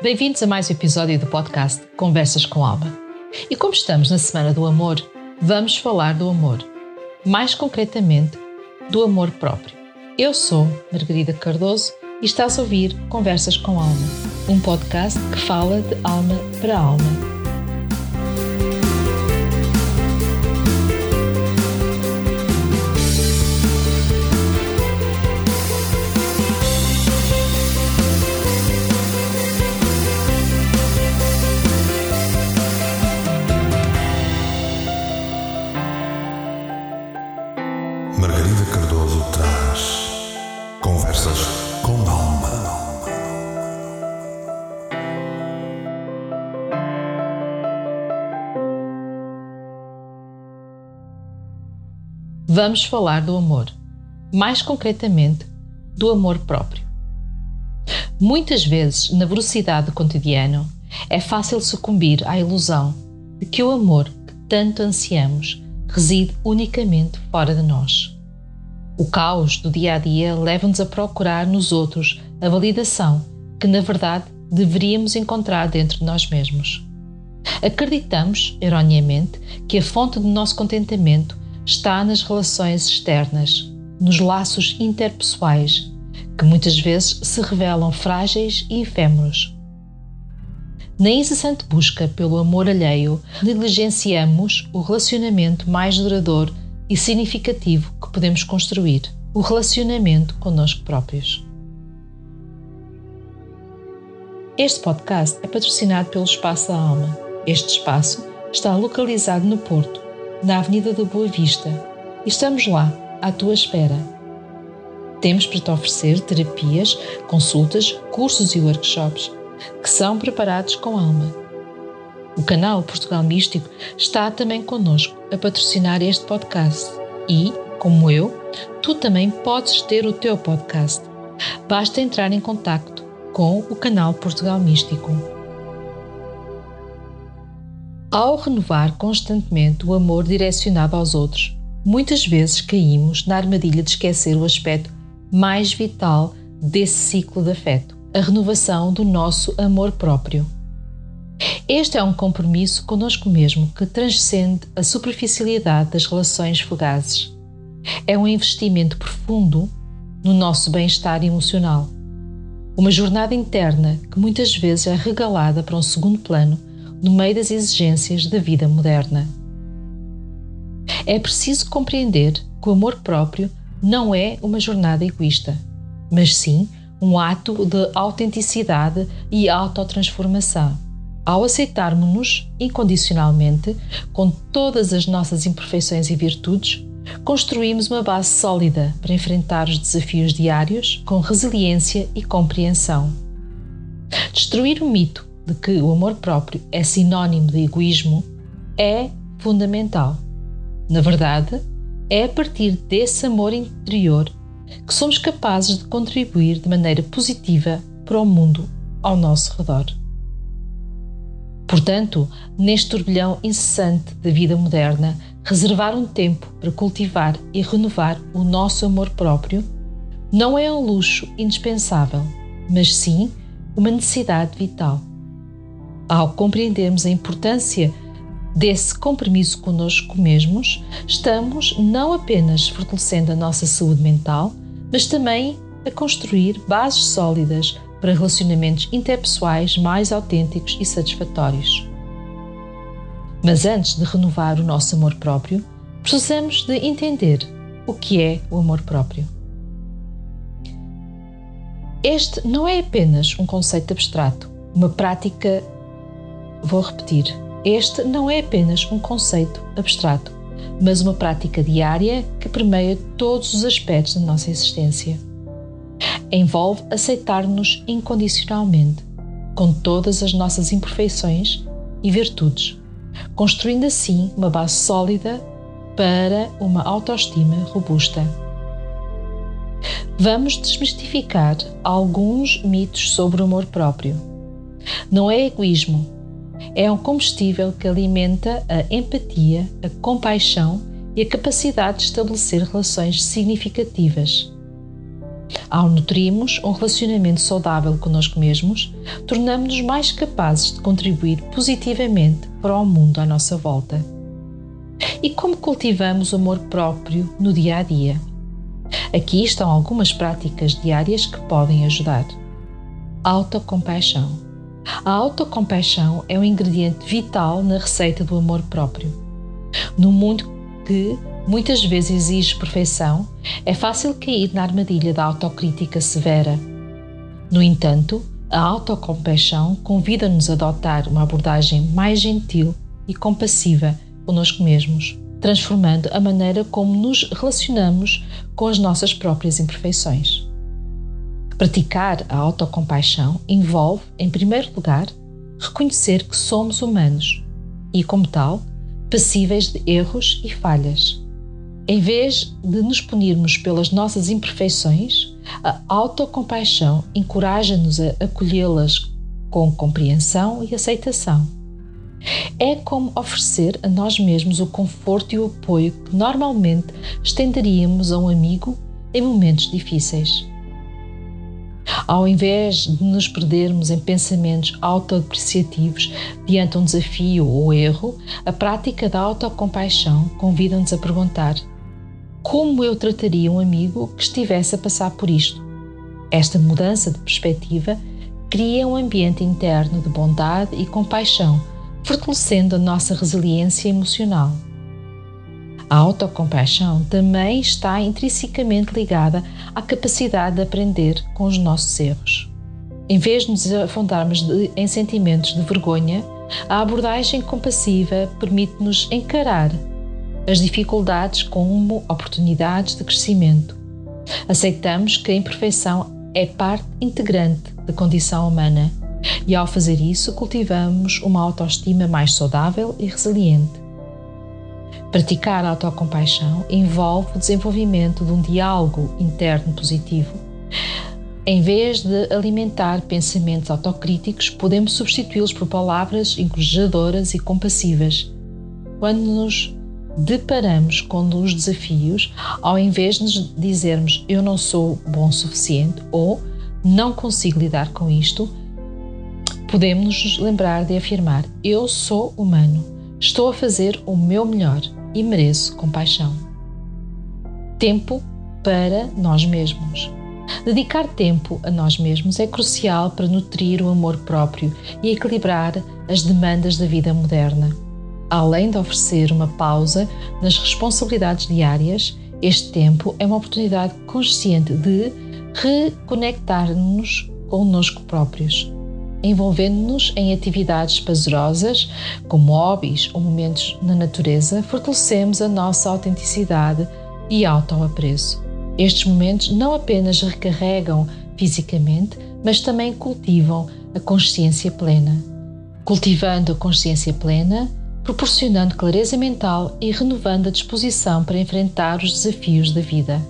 Bem-vindos a mais um episódio do podcast Conversas com Alma. E como estamos na Semana do Amor, vamos falar do amor. Mais concretamente, do amor próprio. Eu sou Margarida Cardoso e estás a ouvir Conversas com Alma, um podcast que fala de alma para alma vamos falar do amor. Mais concretamente, do amor próprio. Muitas vezes, na velocidade do cotidiano, é fácil sucumbir à ilusão de que o amor que tanto ansiamos reside unicamente fora de nós. O caos do dia a dia leva-nos a procurar nos outros a validação que, na verdade, deveríamos encontrar dentro de nós mesmos. Acreditamos, erroneamente, que a fonte do nosso contentamento está nas relações externas, nos laços interpessoais, que muitas vezes se revelam frágeis e efêmeros. Na incessante busca pelo amor alheio, negligenciamos o relacionamento mais duradouro e significativo que podemos construir, o relacionamento conosco próprios. Este podcast é patrocinado pelo Espaço da Alma. Este espaço está localizado no Porto na Avenida da Boa Vista, estamos lá, à tua espera. Temos para te oferecer terapias, consultas, cursos e workshops que são preparados com alma. O canal Portugal Místico está também connosco a patrocinar este podcast e, como eu, tu também podes ter o teu podcast. Basta entrar em contato com o canal Portugal Místico. Ao renovar constantemente o amor direcionado aos outros, muitas vezes caímos na armadilha de esquecer o aspecto mais vital desse ciclo de afeto, a renovação do nosso amor próprio. Este é um compromisso conosco mesmo que transcende a superficialidade das relações fugazes. É um investimento profundo no nosso bem-estar emocional. Uma jornada interna que muitas vezes é regalada para um segundo plano no meio das exigências da vida moderna. É preciso compreender que o amor próprio não é uma jornada egoísta, mas sim um ato de autenticidade e autotransformação. Ao aceitarmos-nos incondicionalmente, com todas as nossas imperfeições e virtudes, construímos uma base sólida para enfrentar os desafios diários com resiliência e compreensão. Destruir o mito de que o amor próprio é sinónimo de egoísmo é fundamental. Na verdade, é a partir desse amor interior que somos capazes de contribuir de maneira positiva para o mundo ao nosso redor. Portanto, neste turbilhão incessante da vida moderna, reservar um tempo para cultivar e renovar o nosso amor próprio não é um luxo indispensável, mas sim uma necessidade vital. Ao compreendermos a importância desse compromisso conosco mesmos, estamos não apenas fortalecendo a nossa saúde mental, mas também a construir bases sólidas para relacionamentos interpessoais mais autênticos e satisfatórios. Mas antes de renovar o nosso amor próprio, precisamos de entender o que é o amor próprio. Este não é apenas um conceito abstrato, uma prática Vou repetir: este não é apenas um conceito abstrato, mas uma prática diária que permeia todos os aspectos da nossa existência. Envolve aceitar-nos incondicionalmente, com todas as nossas imperfeições e virtudes, construindo assim uma base sólida para uma autoestima robusta. Vamos desmistificar alguns mitos sobre o amor próprio. Não é egoísmo é um combustível que alimenta a empatia, a compaixão e a capacidade de estabelecer relações significativas. Ao nutrirmos um relacionamento saudável connosco mesmos, tornamos-nos mais capazes de contribuir positivamente para o mundo à nossa volta. E como cultivamos o amor próprio no dia a dia? Aqui estão algumas práticas diárias que podem ajudar. Autocompaixão. A autocompaixão é um ingrediente vital na receita do amor próprio. No mundo que muitas vezes exige perfeição, é fácil cair na armadilha da autocrítica severa. No entanto, a autocompaixão convida-nos a adotar uma abordagem mais gentil e compassiva conosco mesmos, transformando a maneira como nos relacionamos com as nossas próprias imperfeições. Praticar a autocompaixão envolve, em primeiro lugar, reconhecer que somos humanos e, como tal, passíveis de erros e falhas. Em vez de nos punirmos pelas nossas imperfeições, a autocompaixão encoraja-nos a acolhê-las com compreensão e aceitação. É como oferecer a nós mesmos o conforto e o apoio que normalmente estenderíamos a um amigo em momentos difíceis. Ao invés de nos perdermos em pensamentos autodepreciativos diante um desafio ou erro, a prática da autocompaixão convida-nos a perguntar: como eu trataria um amigo que estivesse a passar por isto? Esta mudança de perspectiva cria um ambiente interno de bondade e compaixão, fortalecendo a nossa resiliência emocional. A autocompaixão também está intrinsecamente ligada à capacidade de aprender com os nossos erros. Em vez de nos afundarmos em sentimentos de vergonha, a abordagem compassiva permite-nos encarar as dificuldades como oportunidades de crescimento. Aceitamos que a imperfeição é parte integrante da condição humana e, ao fazer isso, cultivamos uma autoestima mais saudável e resiliente. Praticar a autocompaixão envolve o desenvolvimento de um diálogo interno positivo. Em vez de alimentar pensamentos autocríticos, podemos substituí-los por palavras encorajadoras e compassivas. Quando nos deparamos com os desafios, ao invés de dizermos eu não sou bom o suficiente ou não consigo lidar com isto, podemos nos lembrar de afirmar eu sou humano, estou a fazer o meu melhor e mereço compaixão. Tempo para nós mesmos. Dedicar tempo a nós mesmos é crucial para nutrir o amor próprio e equilibrar as demandas da vida moderna. Além de oferecer uma pausa nas responsabilidades diárias, este tempo é uma oportunidade consciente de reconectar-nos connosco próprios envolvendo-nos em atividades prazerosas, como hobbies ou momentos na natureza, fortalecemos a nossa autenticidade e autoapreço. Estes momentos não apenas recarregam fisicamente, mas também cultivam a consciência plena. Cultivando a consciência plena, proporcionando clareza mental e renovando a disposição para enfrentar os desafios da vida.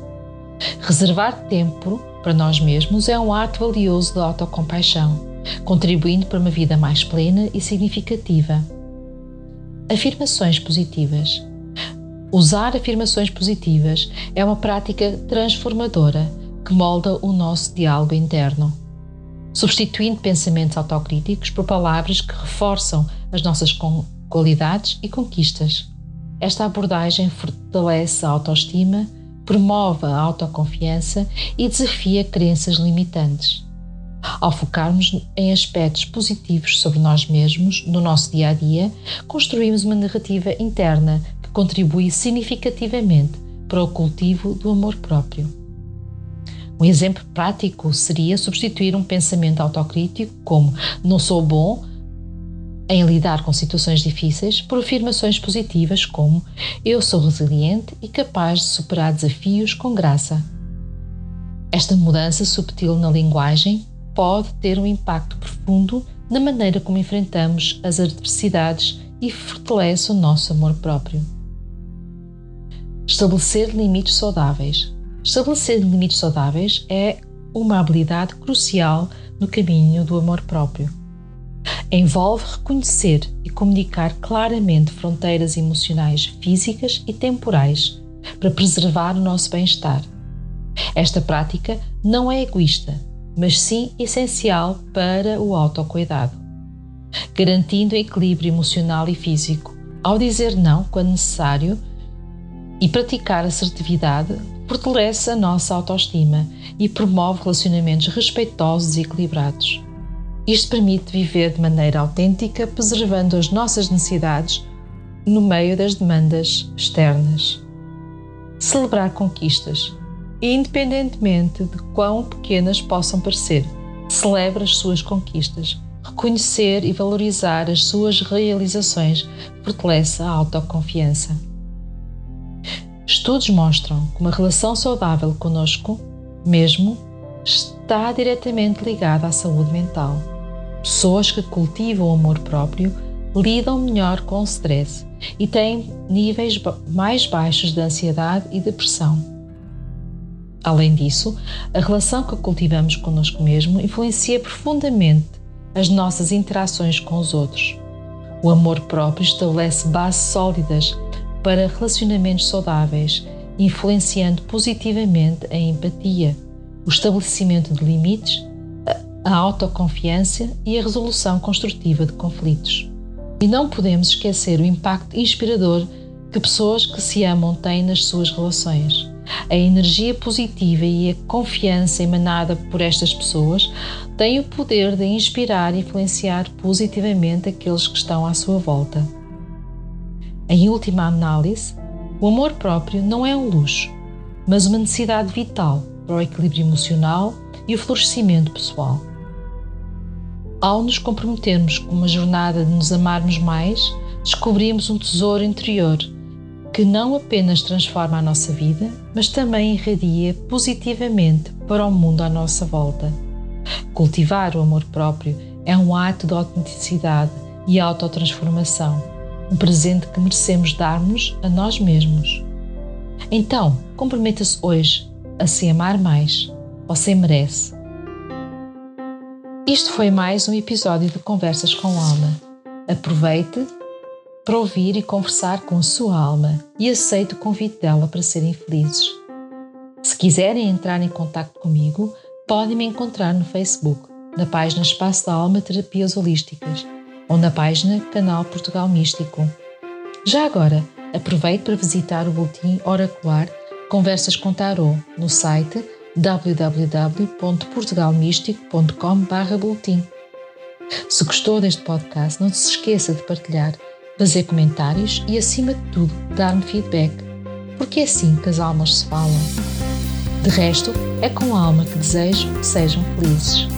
Reservar tempo para nós mesmos é um ato valioso de autocompaixão contribuindo para uma vida mais plena e significativa. Afirmações positivas. Usar afirmações positivas é uma prática transformadora que molda o nosso diálogo interno, substituindo pensamentos autocríticos por palavras que reforçam as nossas qualidades e conquistas. Esta abordagem fortalece a autoestima, promove a autoconfiança e desafia crenças limitantes. Ao focarmos em aspectos positivos sobre nós mesmos no nosso dia a dia, construímos uma narrativa interna que contribui significativamente para o cultivo do amor próprio. Um exemplo prático seria substituir um pensamento autocrítico como não sou bom em lidar com situações difíceis por afirmações positivas como eu sou resiliente e capaz de superar desafios com graça. Esta mudança subtil na linguagem pode ter um impacto profundo na maneira como enfrentamos as adversidades e fortalece o nosso amor próprio. Estabelecer limites saudáveis. Estabelecer limites saudáveis é uma habilidade crucial no caminho do amor próprio. Envolve reconhecer e comunicar claramente fronteiras emocionais, físicas e temporais para preservar o nosso bem-estar Esta prática não é egoísta, mas sim essencial para o autocuidado, garantindo equilíbrio emocional e físico. Ao dizer não quando necessário e praticar assertividade, fortalece a nossa autoestima e promove relacionamentos respeitosos e equilibrados. Isto permite viver de maneira autêntica, preservando as nossas necessidades no meio das demandas externas. Celebrar conquistas, independentemente de quão pequenas possam parecer, celebra as suas conquistas. Reconhecer e valorizar as suas realizações fortalece a autoconfiança. Estudos mostram que uma relação saudável conosco mesmo está diretamente ligada à saúde mental. Pessoas que cultivam o amor próprio lidam melhor com o stress e têm níveis mais baixos de ansiedade e depressão. Além disso, a relação que cultivamos connosco mesmo influencia profundamente as nossas interações com os outros. O amor próprio estabelece bases sólidas para relacionamentos saudáveis, influenciando positivamente a empatia, o estabelecimento de limites, a autoconfiança e a resolução construtiva de conflitos. E não podemos esquecer o impacto inspirador que pessoas que se amam têm nas suas relações. A energia positiva e a confiança emanada por estas pessoas têm o poder de inspirar e influenciar positivamente aqueles que estão à sua volta. Em última análise, o amor próprio não é um luxo, mas uma necessidade vital para o equilíbrio emocional e o florescimento pessoal. Ao nos comprometermos com uma jornada de nos amarmos mais, descobrimos um tesouro interior que não apenas transforma a nossa vida, mas também irradia positivamente para o mundo à nossa volta. Cultivar o amor próprio é um ato de autenticidade e autotransformação, um presente que merecemos dar-nos a nós mesmos. Então, comprometa-se hoje a se amar mais. Você merece. Isto foi mais um episódio de Conversas com Alma. Aproveite para ouvir e conversar com a sua alma e aceite o convite dela para serem felizes. Se quiserem entrar em contato comigo, podem me encontrar no Facebook, na página Espaço da Alma Terapias Holísticas ou na página Canal Portugal Místico. Já agora, aproveite para visitar o boletim oracular Conversas com Tarot no site www.portugalmístico.com.br Se gostou deste podcast, não se esqueça de partilhar, fazer comentários e, acima de tudo, dar-me feedback, porque é assim que as almas se falam. De resto, é com a alma que desejo que sejam felizes.